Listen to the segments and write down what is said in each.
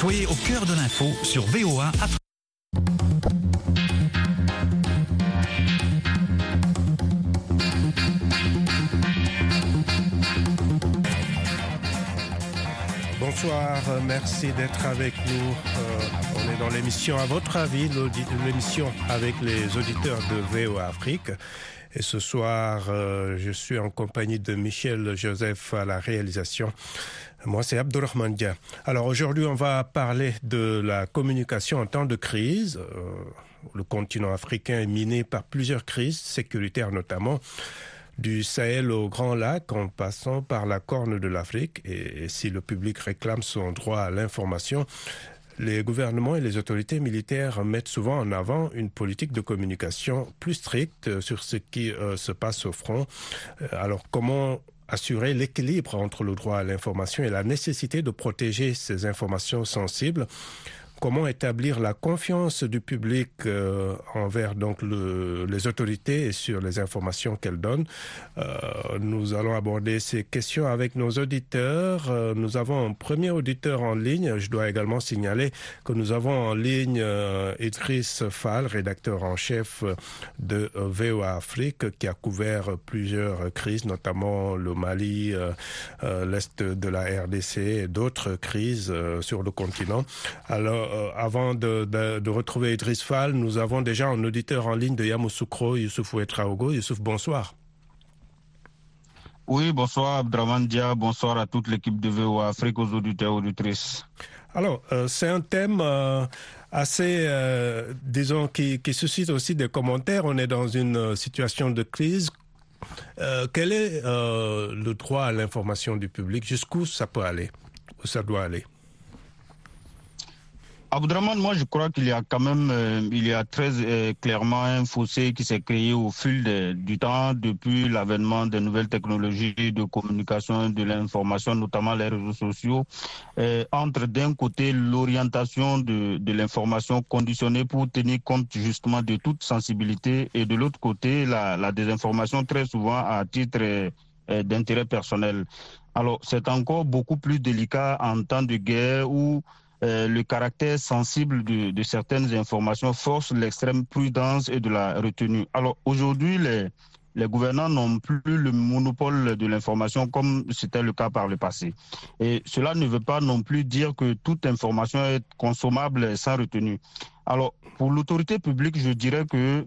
Soyez au cœur de l'info sur VOA. Bonsoir, merci d'être avec nous. Euh, on est dans l'émission À votre avis, l'émission avec les auditeurs de VOA Afrique. Et ce soir, euh, je suis en compagnie de Michel Joseph à la réalisation. Moi, c'est Abdurrahman Dia. Alors aujourd'hui, on va parler de la communication en temps de crise. Euh, le continent africain est miné par plusieurs crises, sécuritaires notamment du Sahel au Grand Lac en passant par la Corne de l'Afrique. Et, si le public réclame son droit à l'information, les gouvernements et les autorités militaires mettent souvent en avant une politique de communication plus stricte sur ce qui euh, se passe au front. Euh, alors comment assurer l'équilibre entre le droit à l'information et la nécessité de protéger ces informations sensibles comment établir la confiance du public euh, envers donc le, les autorités et sur les informations qu'elles donnent. Euh, nous allons aborder ces questions avec nos auditeurs. Euh, nous avons un premier auditeur en ligne. Je dois également signaler que nous avons en ligne euh, Idriss Fall, rédacteur en chef de VOA Afrique, qui a couvert plusieurs crises, notamment le Mali, l'Est de la RDC et d'autres crises sur le continent. Alors, avant de, de, de, retrouver Idriss Fall, nous avons déjà un auditeur en ligne de Yamoussoukro, Youssouf Ouetraogo. Youssouf, bonsoir. Oui, bonsoir Abdraman Dia, bonsoir à toute l'équipe de VOA Afrique, aux auditeurs et auditrices. Alors, euh, c'est un thème euh, assez, euh, disons, qui, qui, suscite aussi des commentaires. On est dans une situation de crise. Euh, quel est le droit à l'information du public? Jusqu'où ça peut aller? Où ça doit aller? Abdraman, moi je crois qu'il y a quand même, euh, il y a très euh, clairement un fossé qui s'est créé au fil du temps depuis l'avènement des nouvelles technologies de communication de l'information, notamment les réseaux sociaux, euh, entre d'un côté l'orientation de, de l'information conditionnée pour tenir compte justement de toute sensibilité et de l'autre côté la, la, désinformation très souvent à titre euh, d'intérêt personnel. Alors c'est encore beaucoup plus délicat en temps de guerre où euh, le caractère sensible de, certaines informations force l'extrême prudence et de la retenue. Alors aujourd'hui, les, les gouvernants n'ont plus le monopole de l'information comme c'était le cas par le passé. Et cela ne veut pas non plus dire que toute information est consommable sans retenue. Alors, pour l'autorité publique, je dirais que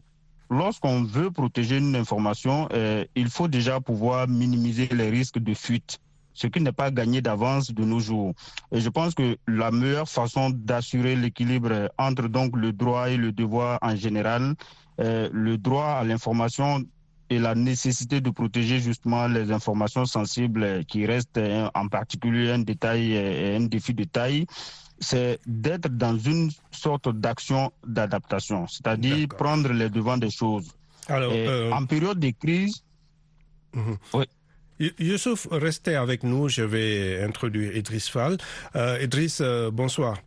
lorsqu'on veut protéger une information, euh, il faut déjà pouvoir minimiser les risques de fuite ce qui n'est pas gagné d'avance de nos jours. Et je pense que la meilleure façon d'assurer l'équilibre entre donc le droit et le devoir en général, euh, le droit à l'information et la nécessité de protéger justement les informations sensibles qui restent en particulier un détail et un défi de taille, c'est d'être dans une sorte d'action d'adaptation, c'est-à-dire prendre les devants des choses. Alors, euh... En période de crise, mmh. oui. Youssouf, restez avec nous. Je vais introduire Idriss Fall. Euh, Idriss, euh, bonsoir.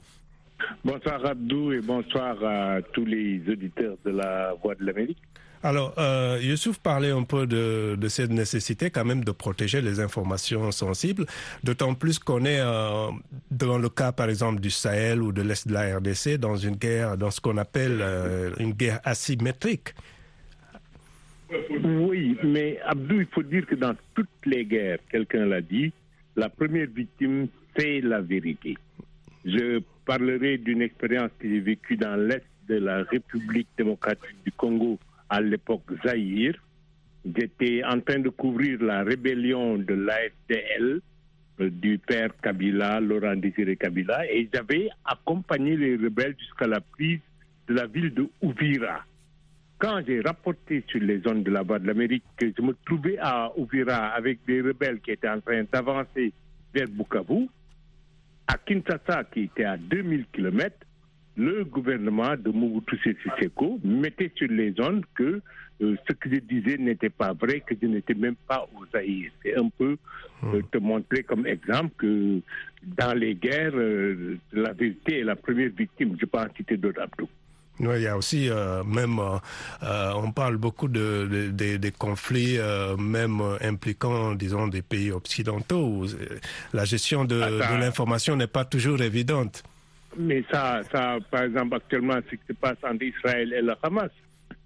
Bonsoir Abdou et bonsoir à tous les auditeurs de la Voix de l'Amérique. Alors, euh, Youssouf parlait un peu de, de, cette nécessité quand même de protéger les informations sensibles, d'autant plus qu'on est euh, dans le cas par exemple du Sahel ou de l'Est de la RDC dans une guerre, dans ce qu'on appelle euh, une guerre asymétrique. Oui, mais Abdou, il faut dire que dans toutes les guerres, quelqu'un l'a dit, la première victime, c'est la vérité. Je parlerai d'une expérience que j'ai vécue dans l'Est de la République démocratique du Congo à l'époque Zaïre. J'étais en train de couvrir la rébellion de l'AFDL euh, du père Kabila, Laurent Désiré Kabila, et j'avais accompagné les rebelles jusqu'à la prise de la ville de Ouvira quand j'ai rapporté sur les zones de la Voie de l'Amérique que je me trouvais à Ouvira avec des rebelles qui étaient en train d'avancer vers Bukavu, à Kinshasa, qui était à 2000 km, le gouvernement de Mobutu Sese Seko mettait sur les zones que euh, ce que je disais n'était pas vrai, que je n'étais même pas aux Zaïre. C'est un peu euh, te montrer comme exemple que dans les guerres, euh, la vérité est la première victime. Je peux en citer d'autres, Abdou. Oui, il y a aussi euh, même euh, on parle beaucoup de, de, de, de conflits euh, même impliquant disons des pays occidentaux où la gestion de, de l'information n'est pas toujours évidente. mais ça, ça, par exemple, actuellement, ce qui se passe entre Israël et le Hamas,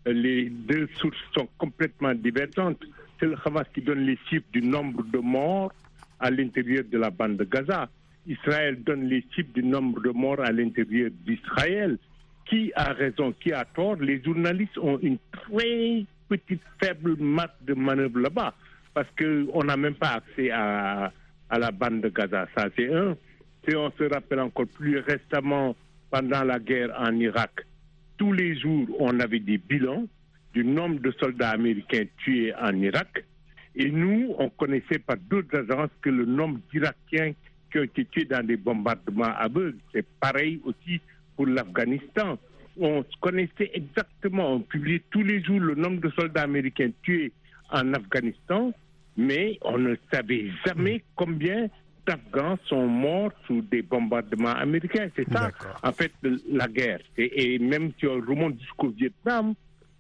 les deux sources sont complètement divergentes. C'est le Hamas qui donne les chiffres du nombre de morts à l'intérieur de la bande de Gaza. Israël donne les chiffres du nombre de morts à l'intérieur d'Israël. Qui a raison, qui a tort? Les journalistes ont une très petite, faible masse de manœuvre là-bas, parce qu'on n'a même pas accès à, à la bande de Gaza. Ça, c'est un. Si on se rappelle encore plus récemment, pendant la guerre en Irak, tous les jours, on avait des bilans du nombre de soldats américains tués en Irak. Et nous, on connaissait par d'autres agences que le nombre d'Irakiens qui ont été tués dans des bombardements aveugles. C'est pareil aussi pour l'Afghanistan. On connaissait exactement, on publiait tous les jours le nombre de soldats américains tués en Afghanistan, mais on ne savait jamais combien d'Afghans sont morts sous des bombardements américains. C'est ça, en fait, la guerre. Et, et même si on remonte jusqu'au Vietnam,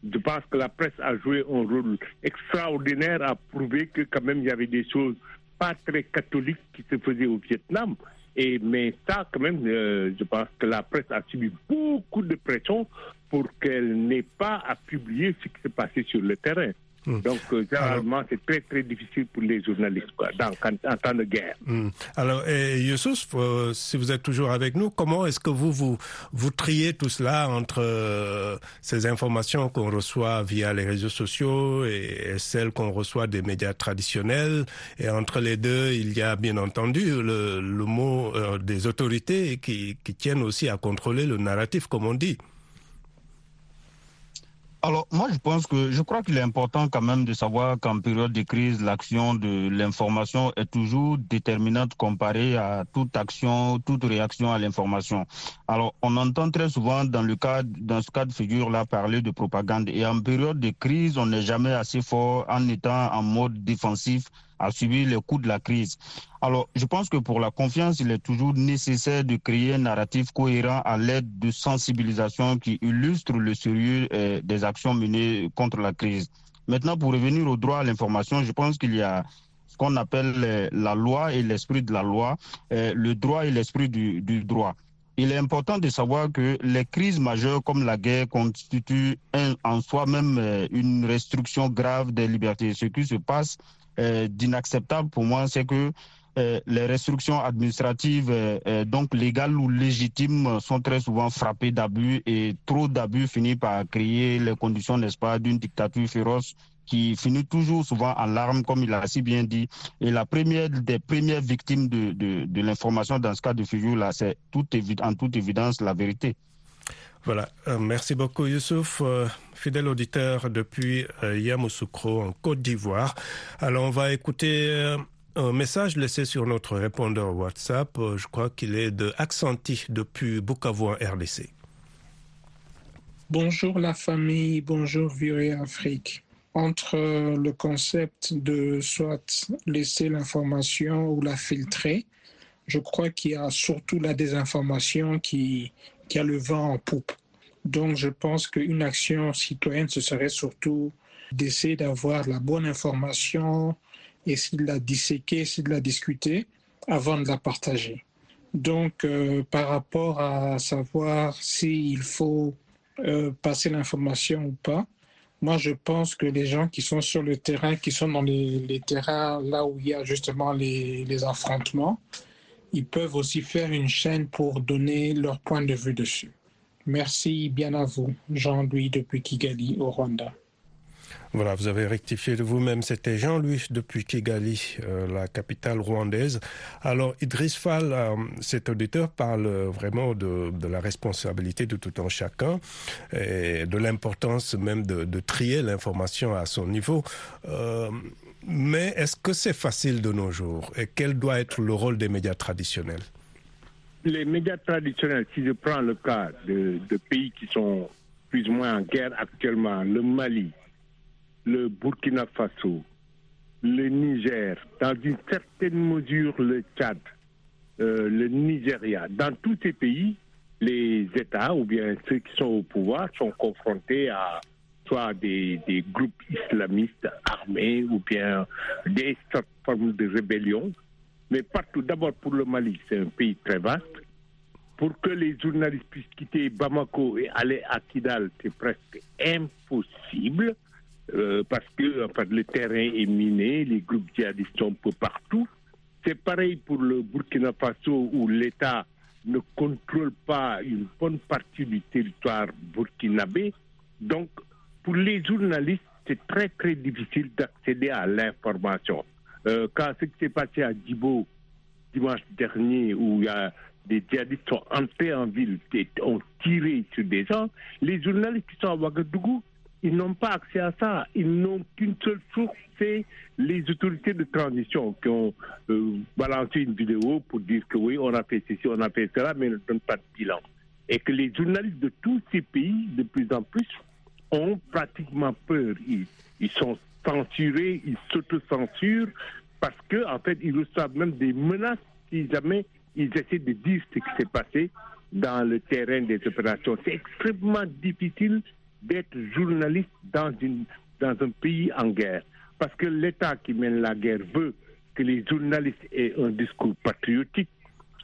je pense que la presse a joué un rôle extraordinaire à prouver que quand même il y avait des choses pas très catholiques qui se faisaient au Vietnam. Et, mais ça, quand même, euh, je pense que la presse a subi beaucoup de pression pour qu'elle n'ait pas à publier ce qui s'est passé sur le terrain. Hmm. Donc, euh, généralement, c'est très, très difficile pour les journalistes quoi, dans, en temps de guerre. Hmm. Alors, et Youssouf, euh, si vous êtes toujours avec nous, comment est-ce que vous, vous, vous triez tout cela entre euh, ces informations qu'on reçoit via les réseaux sociaux et, et celles qu'on reçoit des médias traditionnels? Et entre les deux, il y a bien entendu le, le mot euh, des autorités qui, qui tiennent aussi à contrôler le narratif, comme on dit. Alors, moi, je pense que je crois qu'il est important quand même de savoir qu'en période de crise, l'action de l'information est toujours déterminante comparée à toute action, toute réaction à l'information. Alors, on entend très souvent dans le cas, dans ce cas de figure-là, parler de propagande. Et en période de crise, on n'est jamais assez fort en étant en mode défensif à subir les coups de la crise. Alors, je pense que pour la confiance, il est toujours nécessaire de créer un narratif cohérent à l'aide de sensibilisation qui illustre le sérieux euh, des actions menées contre la crise. Maintenant, pour revenir au droit à l'information, je pense qu'il y a ce qu'on appelle euh, la loi et l'esprit de la loi, euh, le droit et l'esprit du, droit. Il est important de savoir que les crises majeures comme la guerre constituent en soi-même une restriction grave des libertés. Ce qui se passe d'inacceptable pour moi, c'est que euh, les restrictions administratives, euh, euh, donc légales ou légitimes, euh, sont très souvent frappées d'abus et trop d'abus finit par créer les conditions, n'est-ce pas, d'une dictature féroce qui finit toujours souvent en larmes, comme il a si bien dit. Et la première des premières victimes de, l'information dans ce cas de figure-là, c'est en toute évidence la vérité. Voilà, Euh, merci beaucoup Youssouf, euh, fidèle auditeur depuis euh, Yamoussoukro en Côte d'Ivoire. Alors on va écouter un message laissé sur notre répondeur WhatsApp, je crois qu'il est de Accenti depuis Bukavu RDC. Bonjour la famille, bonjour Virée Afrique. Entre le concept de soit laisser l'information ou la filtrer, je crois qu'il y a surtout la désinformation qui, qui a le vent en poupe. Donc je pense qu'une action citoyenne, ce serait surtout d'essayer d'avoir la bonne information, essayer de la disséquer, essayer de la discuter avant de la partager. Donc euh, par rapport à savoir s'il faut euh, passer l'information ou pas. Moi, je pense que les gens qui sont sur le terrain, qui sont dans les, terrains là où il y a justement les affrontements, ils peuvent aussi faire une chaîne pour donner leur point de vue dessus. Merci bien à vous, Jean-Louis depuis Kigali au Rwanda. Voilà, vous avez rectifié de vous-même, c'était Jean-Louis depuis Kigali, euh, la capitale rwandaise. Alors Idriss Fall, euh, cet auditeur parle vraiment de, la responsabilité de tout un chacun et de l'importance même de, de trier l'information à son niveau. Euh, mais est-ce que c'est facile de nos jours et quel doit être le rôle des médias traditionnels? Les médias traditionnels, si je prends le cas de, pays qui sont plus ou moins en guerre actuellement, le Mali, le Burkina Faso, le Niger, dans une certaine mesure le Tchad, euh, le Nigeria, dans tous ces pays, les États ou bien ceux qui sont au pouvoir sont confrontés à soit des, groupes islamistes armés ou bien des formes de rébellion. Mais partout, d'abord pour le Mali, c'est un pays très vaste. pour que les journalistes puissent quitter Bamako et aller à Kidal, c'est presque impossible. Euh, parce que en fait, le terrain est miné, les groupes djihadistes sont un peu partout. C'est pareil pour le Burkina Faso où l'État ne contrôle pas une bonne partie du territoire burkinabé. Donc, pour les journalistes, c'est très très difficile d'accéder à l'information. Euh, quand ce qui s'est passé à Djibo dimanche dernier, où il y a des djihadistes sont entrés en ville et ont tiré sur des gens, les journalistes qui sont à Ouagadougou, ils n'ont pas accès à ça. Ils n'ont qu'une seule source, c'est les autorités de transition qui ont euh, balancé une vidéo pour dire que oui, on a fait ceci, on a fait cela, mais ils ne donnent pas de bilan. Et que les journalistes de tous ces pays, de plus en plus, ont pratiquement peur. Ils, sont censurés, ils s'autocensurent parce que en fait, ils reçoivent même des menaces si jamais ils essaient de dire ce qui s'est passé dans le terrain des opérations. C'est extrêmement difficile d'être journaliste dans, une, dans un pays en guerre. Parce que l'État qui mène la guerre veut que les journalistes aient un discours patriotique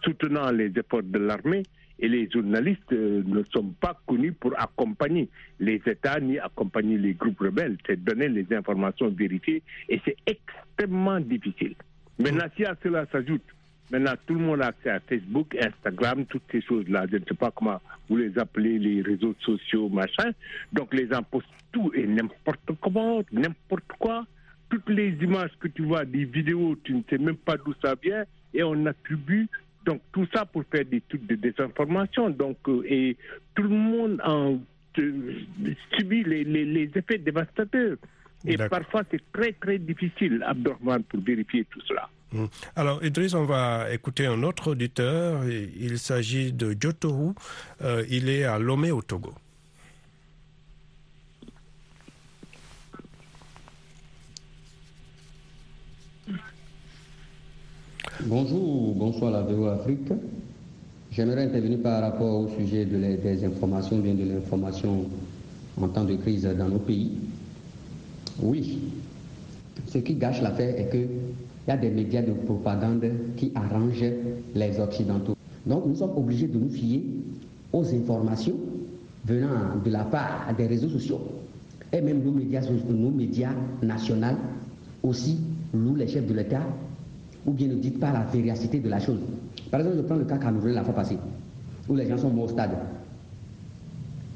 soutenant les efforts de l'armée et les journalistes euh, ne sont pas connus pour accompagner les États ni accompagner les groupes rebelles. C'est donner les informations vérifiées et c'est extrêmement difficile. Maintenant, si à cela s'ajoute Maintenant, tout le monde a accès à Facebook, Instagram, toutes ces choses-là. Je ne sais pas comment vous les appelez, les réseaux sociaux, machin. Donc, les gens postent tout et n'importe comment, n'importe quoi. Toutes les images que tu vois, des vidéos, tu ne sais même pas d'où ça vient et on attribue donc tout ça pour faire des trucs de désinformation. Donc, euh, et tout le monde en euh, subit les, les, les, effets dévastateurs. Et parfois, c'est très, très difficile, Abdurrahman, pour vérifier tout cela. Hum. Alors, Idriss, on va écouter un autre auditeur. Il s'agit de Jotohu. Euh, il est à Lomé, au Togo. Bonjour, bonsoir la VO Afrique. J'aimerais intervenir par rapport au sujet de des informations, bien de l'information en temps de crise dans nos pays. Oui, ce qui gâche l'affaire est que il y a des médias de propagande qui arrangent les Occidentaux. Donc nous sommes obligés de nous fier aux informations venant de la part des réseaux sociaux et même nos médias, nos médias nationaux aussi louent les chefs de l'État ou bien ne dites pas la véracité de la chose. Par exemple, je prends le cas camerounais la fois passée, où les gens sont morts au stade.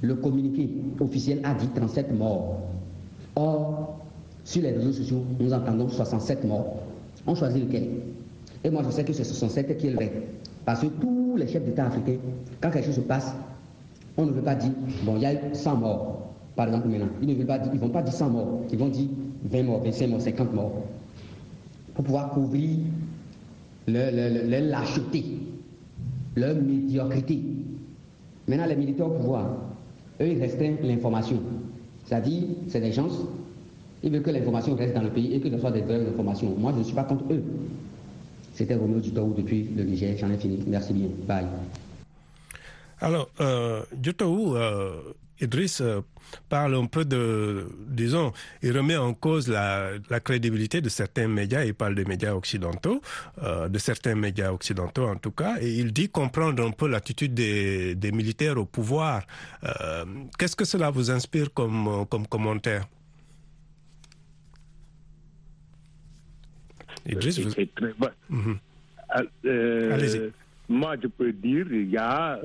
Le communiqué officiel a dit 37 morts. Or, sur les réseaux sociaux, nous entendons 67 morts. On choisit lequel? Et moi, je sais que c'est 67 qui est le vrai. Parce que tous les chefs d'État africains, quand quelque chose se passe, on ne veut pas dire, bon, il y a eu 100 morts, par exemple maintenant. Ils ne veulent pas ils vont pas dire 100 morts, ils vont dire 20 morts, 25 morts, 50 morts. Pour pouvoir couvrir leur, lâcheté, leur médiocrité. Maintenant, les militaires au pouvoir, eux, ils restreignent l'information. C'est-à-dire, c'est des gens ils veulent que l'information reste dans le pays et que ce soit des vraies informations. Moi, je ne suis pas contre eux. C'était Roméo Dutoou depuis le Niger. J'en ai fini. Merci bien. Bye. Alors, euh, euh, Idriss euh, parle un peu de, disons, il remet en cause la, la crédibilité de certains médias, il parle des médias occidentaux, euh, de certains médias occidentaux en tout cas, et il dit comprendre un peu l'attitude des, des militaires au pouvoir. Euh, Qu'est-ce que cela vous inspire comme, comme commentaire? Idriss, vous... très bon. Mm -hmm. euh, moi, je peux dire, il y a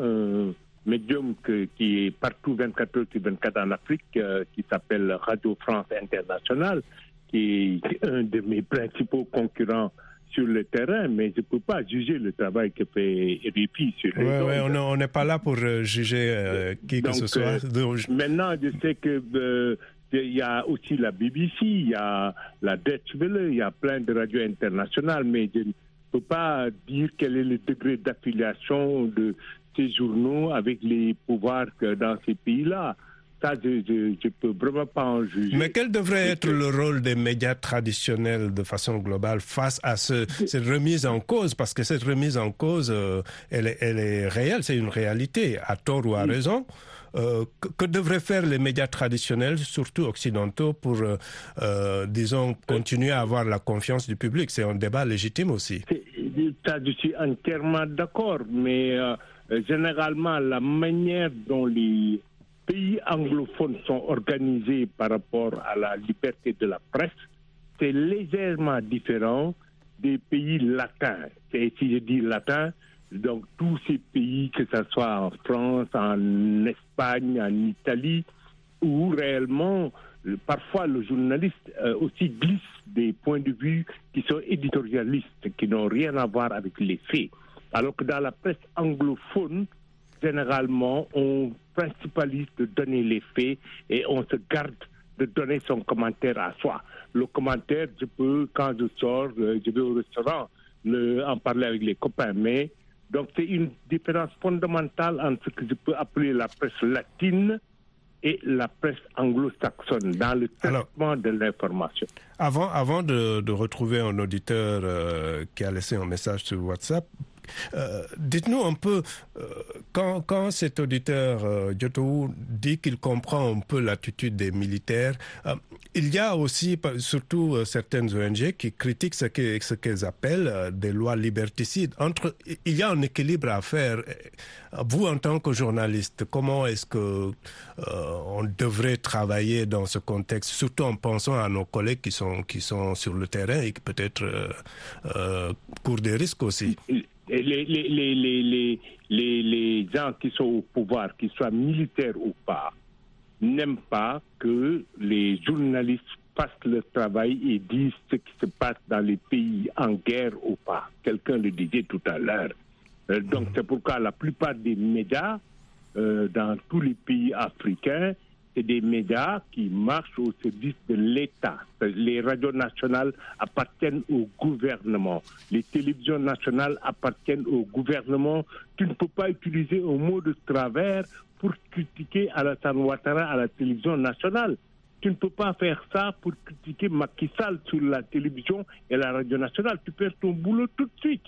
médium que, qui est partout 24 heures sur 24 en Afrique, euh, qui s'appelle Radio France Internationale, qui est un de mes principaux concurrents sur le terrain, mais je ne peux pas juger le travail que fait RIPI sur les ouais, ouais, on n'est pas là pour euh, juger euh, qui Donc, que ce soit. Euh, maintenant, je sais que il y a aussi la BBC, il y a la Deutsche Welle, il y a plein de radios internationales, mais je ne peux pas dire quel est le degré d'affiliation de ces journaux avec les pouvoirs que dans ces pays-là. Ça, je ne peux vraiment pas en juger. Mais quel devrait être le rôle des médias traditionnels de façon globale face à ce, cette remise en cause? Parce que cette remise en cause, euh, elle, est, elle est réelle, c'est une réalité, à tort ou à Oui. raison. Euh, que, que devraient faire les médias traditionnels, surtout occidentaux, pour, euh, disons, continuer à avoir la confiance du public? C'est un débat légitime aussi. Ça, je suis entièrement d'accord, mais généralement, la manière dont les pays anglophones sont organisés par rapport à la liberté de la presse, c'est légèrement différent des pays latins. Et si je dis latin, donc tous ces pays, que ce soit en France, en Espagne, en Italie, où réellement, euh, parfois le journaliste euh, aussi glisse des points de vue qui sont éditorialistes, qui n'ont rien à voir avec les faits. Alors que dans la presse anglophone, généralement, on principalise de donner les faits et on se garde de donner son commentaire à soi. Le commentaire, je peux, quand je sors, euh, je vais au restaurant, le, en parler avec les copains, mais donc c'est une différence fondamentale entre ce que je peux appeler la presse latine et la presse anglo-saxonne dans le traitement de l'information. Avant, avant de, de, retrouver un auditeur euh, qui a laissé un message sur WhatsApp, euh, Dites-nous un peu, euh, quand, quand, cet auditeur euh, dit qu'il comprend un peu l'attitude des militaires, euh, il y a aussi surtout certaines ONG qui critiquent ce qu'elles ce appellent des lois liberticides. Entre, il y a un équilibre à faire. Vous, en tant que journaliste, comment est-ce que on devrait travailler dans ce contexte, surtout en pensant à nos collègues qui sont, qui sont sur le terrain et qui peut-être courent des risques aussi? Les, les, les, les, les, les gens qui sont au pouvoir, qu'ils soient militaires ou pas, n'aiment pas que les journalistes fassent leur travail et disent ce qui se passe dans les pays en guerre ou pas. Quelqu'un le disait tout à l'heure. Euh, donc c'est pourquoi la plupart des médias euh, dans tous les pays africains c'est des médias qui marchent au service de l'État. Les radios nationales appartiennent au gouvernement. Les télévisions nationales appartiennent au gouvernement. Tu ne peux pas utiliser un mot de travers pour critiquer Alassane Ouattara à la télévision nationale. Tu ne peux pas faire ça pour critiquer Macky Sall sur la télévision et la radio nationale. Tu perds ton boulot tout de suite.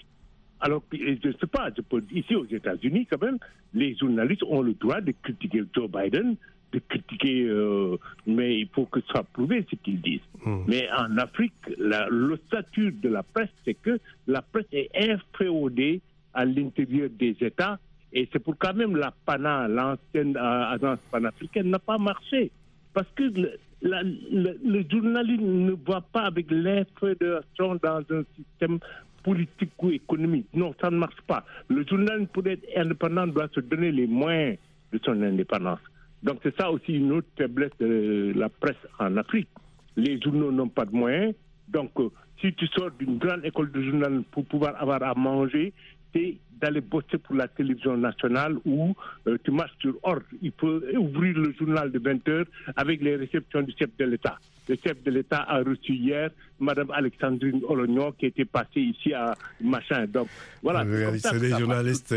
Alors, je ne sais pas, ici aux États-Unis, quand même, les journalistes ont le droit de critiquer Joe Biden, de critiquer, euh, mais il faut que ce soit prouvé ce qu'ils disent. Mmh. Mais en Afrique, la, le statut de la presse, c'est que la presse est inféodée à l'intérieur des États, et c'est pour quand même la PANA, l'ancienne euh, agence panafricaine, n'a pas marché. Parce que le, la, le, le journalisme ne va pas avec l'infédération dans un système politique ou économique. Non, ça ne marche pas. Le journalisme, pour être indépendant, doit se donner les moyens de son indépendance. Donc c'est ça aussi une autre faiblesse de la presse en Afrique. Les journaux n'ont pas de moyens. Donc euh, si tu sors d'une grande école de journal pour pouvoir avoir à manger, c'est d'aller bosser pour la télévision nationale où euh, tu marches sur ordre. Il faut ouvrir le journal de 20 heures avec les réceptions du chef de l'État. Le chef de l'État a reçu hier Madame Alexandrine Olognon qui était passée ici à Machin. Donc voilà. C'est des journalistes.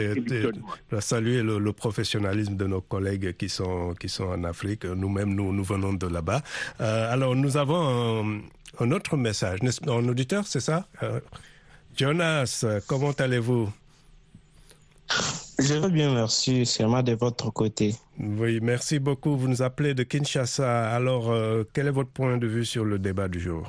Saluer le, le, professionnalisme de nos collègues qui sont qui sont en Afrique. Nous-mêmes, nous nous venons de là-bas. Euh, alors nous avons un, un autre message. Un auditeur, c'est ça? Euh, Jonas, comment allez-vous? Je vais bien, merci. Moi de votre côté. Oui, merci beaucoup. Vous nous appelez de Kinshasa. Alors, euh, quel est votre point de vue sur le débat du jour?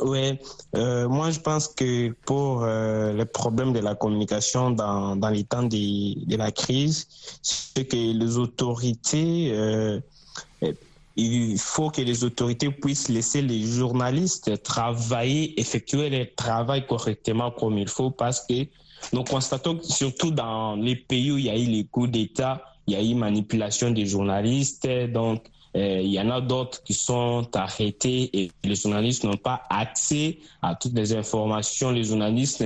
Oui, euh, moi je pense que pour euh, le problème de la communication dans, dans les temps de, de la crise, c'est que les autorités euh, il faut que les autorités puissent laisser les journalistes travailler, effectuer leur travail correctement comme il faut parce que nous constatons que surtout dans les pays où il y a eu les coups d'État, il y a eu manipulation des journalistes. Donc, euh, il y en a d'autres qui sont arrêtés et les journalistes n'ont pas accès à toutes les informations. Les journalistes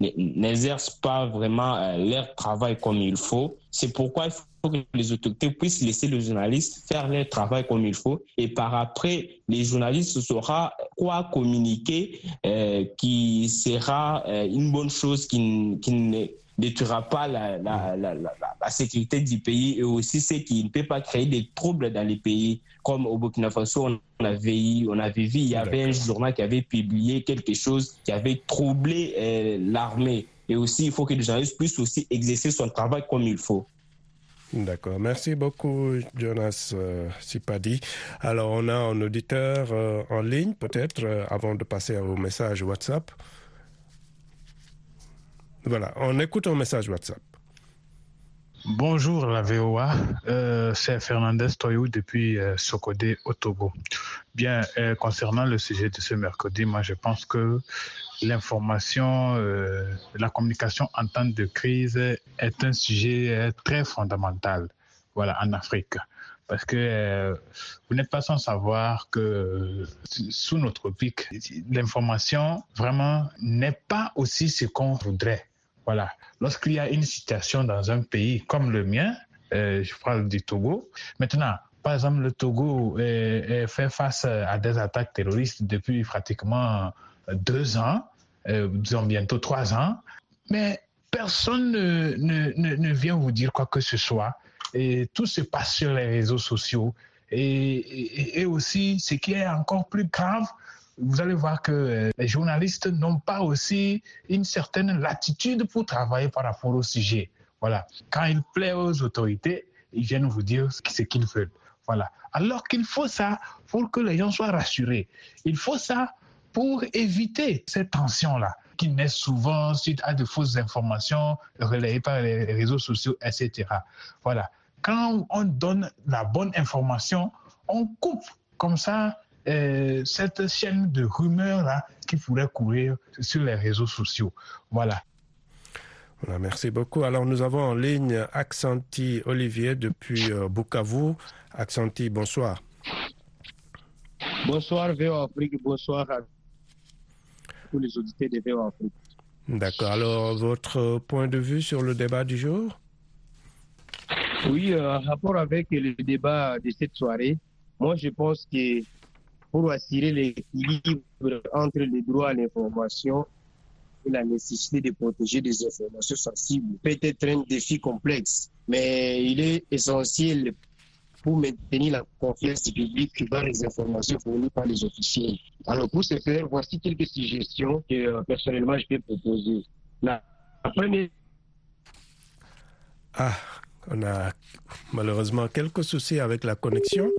n'exercent pas vraiment euh, leur travail comme il faut. C'est pourquoi il faut que les autorités puissent laisser les journalistes faire leur travail comme il faut. Et par après, les journalistes sauront quoi communiquer euh, qui sera euh, une bonne chose qui, qui ne détruira pas la, la, la, la, sécurité du pays et aussi c'est qui ne peut pas créer des troubles dans les pays. Comme au Burkina Faso, on avait, on avait vu, il y avait un journal qui avait publié quelque chose qui avait troublé euh, l'armée. Et aussi, il faut que les journalistes puissent aussi exercer son travail comme il faut. D'accord. Merci beaucoup, Jonas euh, Sipadi. Alors, on a un auditeur euh, en ligne, peut-être, euh, avant de passer au message WhatsApp. Voilà, on écoute un message WhatsApp. Bonjour la VOA, c'est Fernandez Toyou depuis Sokodé au Togo. Bien, concernant le sujet de ce mercredi, moi je pense que l'information, euh, la communication en temps de crise est un sujet euh, très fondamental voilà, en Afrique. Parce que euh, vous n'êtes pas sans savoir que sous notre pic, l'information vraiment n'est pas aussi ce qu'on voudrait. Voilà. Lorsqu'il y a une situation dans un pays comme le mien, euh, je parle du Togo, maintenant, par exemple, le Togo est fait face à des attaques terroristes depuis pratiquement deux ans, euh, disons bientôt trois ans, mais personne ne, ne, ne, vient vous dire quoi que ce soit. Et tout se passe sur les réseaux sociaux. Et, et, et aussi, ce qui est encore plus grave, vous allez voir que euh, les journalistes n'ont pas aussi une certaine latitude pour travailler par rapport au sujet. Voilà. Quand il plaît aux autorités, ils viennent vous dire ce qu'ils veulent. Voilà. Alors qu'il faut ça pour que les gens soient rassurés. Il faut ça pour éviter cette tension-là qui naît souvent suite à de fausses informations relayées par les réseaux sociaux, etc. Voilà. Quand on donne la bonne information, on coupe comme ça euh, cette chaîne de rumeurs là qui pourrait courir sur les réseaux sociaux. Voilà. Voilà, merci beaucoup. Alors nous avons en ligne Accenti Olivier depuis euh, Bukavu. Accenti, bonsoir. Bonsoir VO Afrique, bonsoir à tous les auditeurs de Afrique. D'accord. Alors votre point de vue sur le débat du jour? Oui, euh, en rapport avec le débat de cette soirée, moi je pense que pour assurer l'équilibre entre le droit à l'information et la nécessité de protéger des informations sensibles peut être un défi complexe, mais il est essentiel pour maintenir la confiance du public dans les informations fournies par les officiers. Alors pour ce faire, voici quelques suggestions que euh, personnellement je peux proposer. La, la première... Ah, on a malheureusement quelques soucis avec la connexion.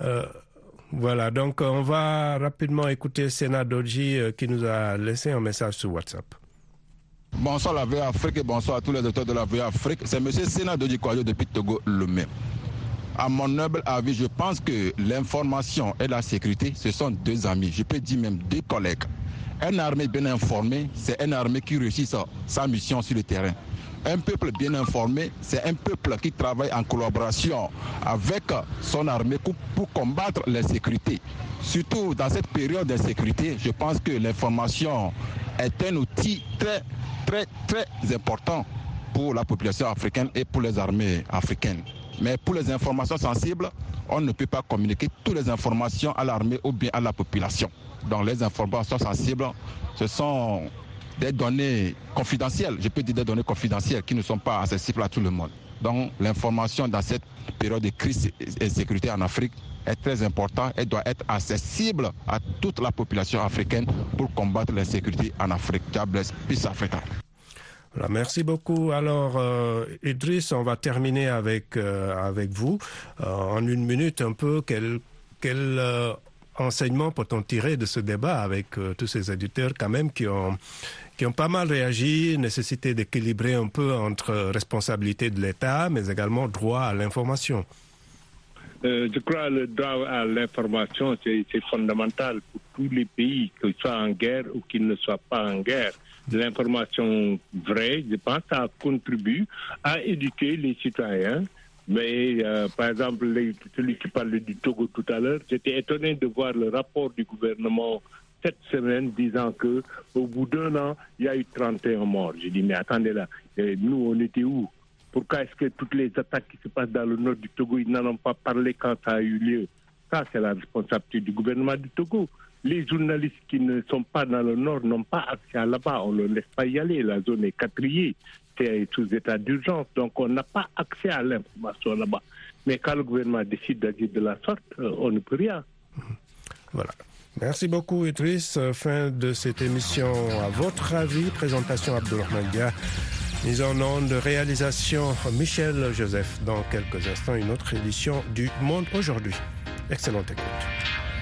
Euh, voilà, donc on va rapidement écouter Sénat Doji euh, qui nous a laissé un message sur WhatsApp. Bonsoir la VA Afrique et bonsoir à tous les docteurs de la VA Afrique. C'est M. Sénat Doji Kwayo depuis Togo le même. À mon noble avis, je pense que l'information et la sécurité, ce sont deux amis, je peux dire même deux collègues. Une armée bien informée, c'est une armée qui réussit sa, sa mission sur le terrain. Un peuple bien informé, c'est un peuple qui travaille en collaboration avec son armée pour, combattre l'insécurité. Surtout dans cette période d'insécurité, je pense que l'information est un outil très, très, très important pour la population africaine et pour les armées africaines. Mais pour les informations sensibles, on ne peut pas communiquer toutes les informations à l'armée ou bien à la population. Donc les informations sensibles, ce sont des données confidentielles, je peux dire des données confidentielles qui ne sont pas accessibles à tout le monde. Donc l'information dans cette période de crise et sécurité en Afrique est très importante et doit être accessible à toute la population africaine pour combattre l'insécurité en Afrique. God. Peace Africa. Voilà, merci beaucoup. Alors, euh, Idriss, on va terminer avec, euh, avec vous. Euh, en une minute, un peu, quel, quel enseignement peut-on tirer de ce débat avec tous ces éditeurs quand même qui ont, qui ont pas mal réagi, nécessité d'équilibrer un peu entre responsabilité de l'État, mais également droit à l'information? Euh, je crois que le droit à l'information, c'est fondamental pour tous les pays, qu'ils soient en guerre ou qu'ils ne soient pas en guerre. L'information vraie, je pense, ça contribue à éduquer les citoyens. Mais euh, par exemple, celui qui parlait du Togo tout à l'heure, j'étais étonné de voir le rapport du gouvernement cette semaine disant que au bout d'un an, il y a eu 31 morts. J'ai dit, mais attendez là, nous, on était où? Pourquoi est-ce que toutes les attaques qui se passent dans le nord du Togo, ils n'en ont pas parlé quand ça a eu lieu? Ça, c'est la responsabilité du gouvernement du Togo. Les journalistes qui ne sont pas dans le nord n'ont pas accès à là-bas. On ne laisse pas y aller. La zone est quatriée. C'est sous état d'urgence. Donc, on n'a pas accès à l'information là-bas. Mais quand le gouvernement décide d'agir de la sorte, on ne peut rien. Voilà. Merci beaucoup, Idriss. Fin de cette émission. À votre avis, présentation Abdourahmane Dia. Mise en onde de réalisation Michel Joseph. Dans quelques instants, une autre édition du Monde aujourd'hui. Excellente écoute.